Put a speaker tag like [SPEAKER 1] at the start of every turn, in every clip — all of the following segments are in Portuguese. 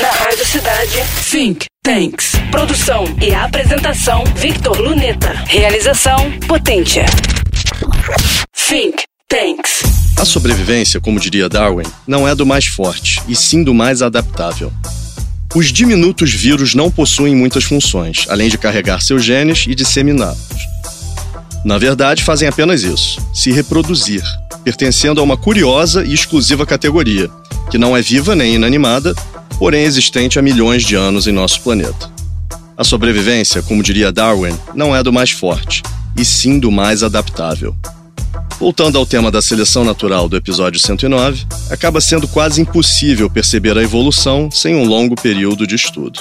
[SPEAKER 1] Na Rádio Cidade. Think Tanks. Produção e apresentação Victor Luneta. Realização Potência. Think Tanks.
[SPEAKER 2] A sobrevivência, como diria Darwin, não é do mais forte, e sim do mais adaptável. Os diminutos vírus não possuem muitas funções, além de carregar seus genes e disseminá-los. Na verdade, fazem apenas isso: se reproduzir, pertencendo a uma curiosa e exclusiva categoria, que não é viva nem inanimada, porém existente há milhões de anos em nosso planeta. A sobrevivência, como diria Darwin, não é do mais forte, e sim do mais adaptável. Voltando ao tema da seleção natural do episódio 109, acaba sendo quase impossível perceber a evolução sem um longo período de estudo.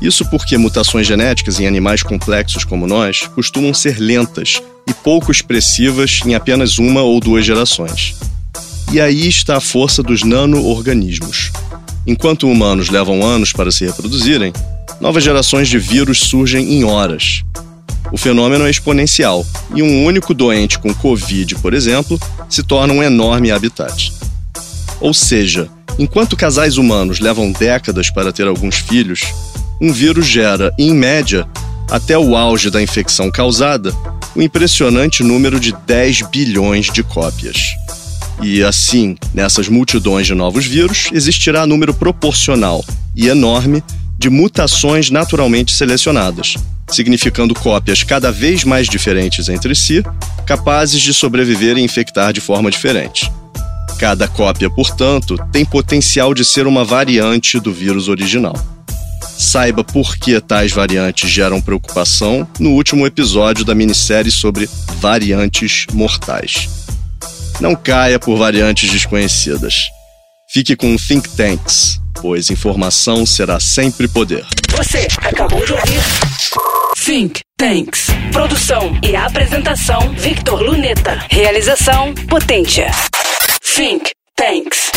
[SPEAKER 2] Isso porque mutações genéticas em animais complexos como nós costumam ser lentas e pouco expressivas em apenas uma ou duas gerações. E aí está a força dos nano-organismos. Enquanto humanos levam anos para se reproduzirem, novas gerações de vírus surgem em horas, o fenômeno é exponencial e um único doente com Covid, por exemplo, se torna um enorme habitat. Ou seja, enquanto casais humanos levam décadas para ter alguns filhos, um vírus gera, em média, até o auge da infecção causada, um impressionante número de 10 bilhões de cópias. E assim, nessas multidões de novos vírus, existirá número proporcional e enorme de mutações naturalmente selecionadas, significando cópias cada vez mais diferentes entre si, capazes de sobreviver e infectar de forma diferente. Cada cópia, portanto, tem potencial de ser uma variante do vírus original. Saiba por que tais variantes geram preocupação no último episódio da minissérie sobre variantes mortais. Não caia por variantes desconhecidas. Fique com Think Tanks, pois informação será sempre poder.
[SPEAKER 1] Você acabou de ouvir Think Tanks. Produção e apresentação Victor Luneta. Realização Potência. Think Tanks.